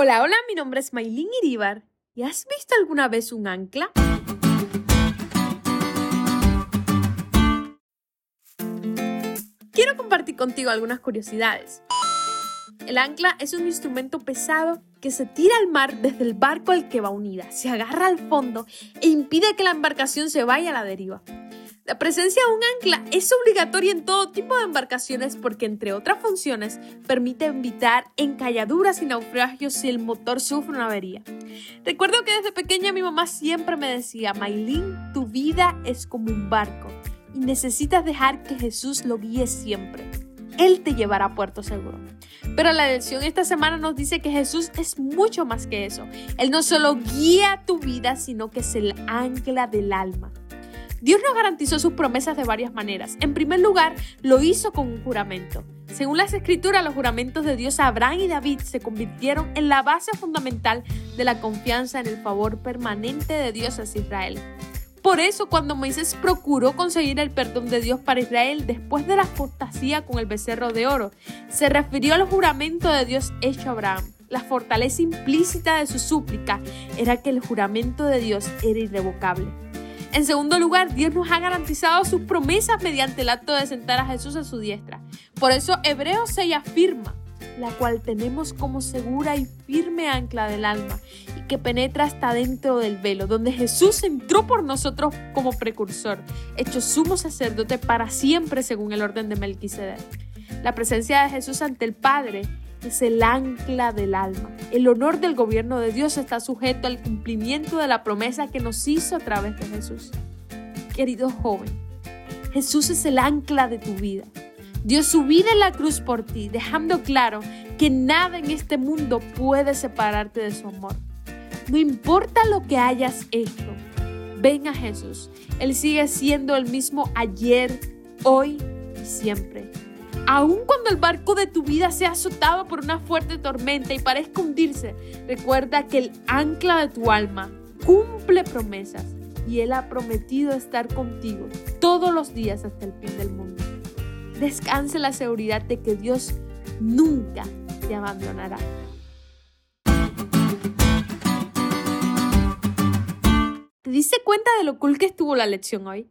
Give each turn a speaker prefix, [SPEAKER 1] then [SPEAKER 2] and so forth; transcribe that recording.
[SPEAKER 1] Hola, hola, mi nombre es Maylin Iribar. ¿Y has visto alguna vez un ancla? Quiero compartir contigo algunas curiosidades. El ancla es un instrumento pesado que se tira al mar desde el barco al que va unida, se agarra al fondo e impide que la embarcación se vaya a la deriva. La presencia de un ancla es obligatoria en todo tipo de embarcaciones porque, entre otras funciones, permite evitar encalladuras y naufragios si el motor sufre una avería. Recuerdo que desde pequeña mi mamá siempre me decía, Maylin, tu vida es como un barco y necesitas dejar que Jesús lo guíe siempre. Él te llevará a puerto seguro. Pero la lección esta semana nos dice que Jesús es mucho más que eso. Él no solo guía tu vida, sino que es el ancla del alma. Dios nos garantizó sus promesas de varias maneras. En primer lugar, lo hizo con un juramento. Según las escrituras, los juramentos de Dios a Abraham y David se convirtieron en la base fundamental de la confianza en el favor permanente de Dios hacia Israel. Por eso, cuando Moisés procuró conseguir el perdón de Dios para Israel después de la apostasía con el becerro de oro, se refirió al juramento de Dios hecho a Abraham. La fortaleza implícita de su súplica era que el juramento de Dios era irrevocable. En segundo lugar, Dios nos ha garantizado sus promesas mediante el acto de sentar a Jesús a su diestra. Por eso Hebreos 6 afirma, la cual tenemos como segura y firme ancla del alma y que penetra hasta dentro del velo, donde Jesús entró por nosotros como precursor, hecho sumo sacerdote para siempre según el orden de Melquisedec. La presencia de Jesús ante el Padre es el ancla del alma. El honor del gobierno de Dios está sujeto al cumplimiento de la promesa que nos hizo a través de Jesús. Querido joven, Jesús es el ancla de tu vida. Dio su en la cruz por ti, dejando claro que nada en este mundo puede separarte de su amor. No importa lo que hayas hecho, ven a Jesús. Él sigue siendo el mismo ayer, hoy y siempre. Aun cuando el barco de tu vida sea azotado por una fuerte tormenta y parezca hundirse, recuerda que el ancla de tu alma cumple promesas y Él ha prometido estar contigo todos los días hasta el fin del mundo. Descanse la seguridad de que Dios nunca te abandonará. ¿Te diste cuenta de lo cool que estuvo la lección hoy?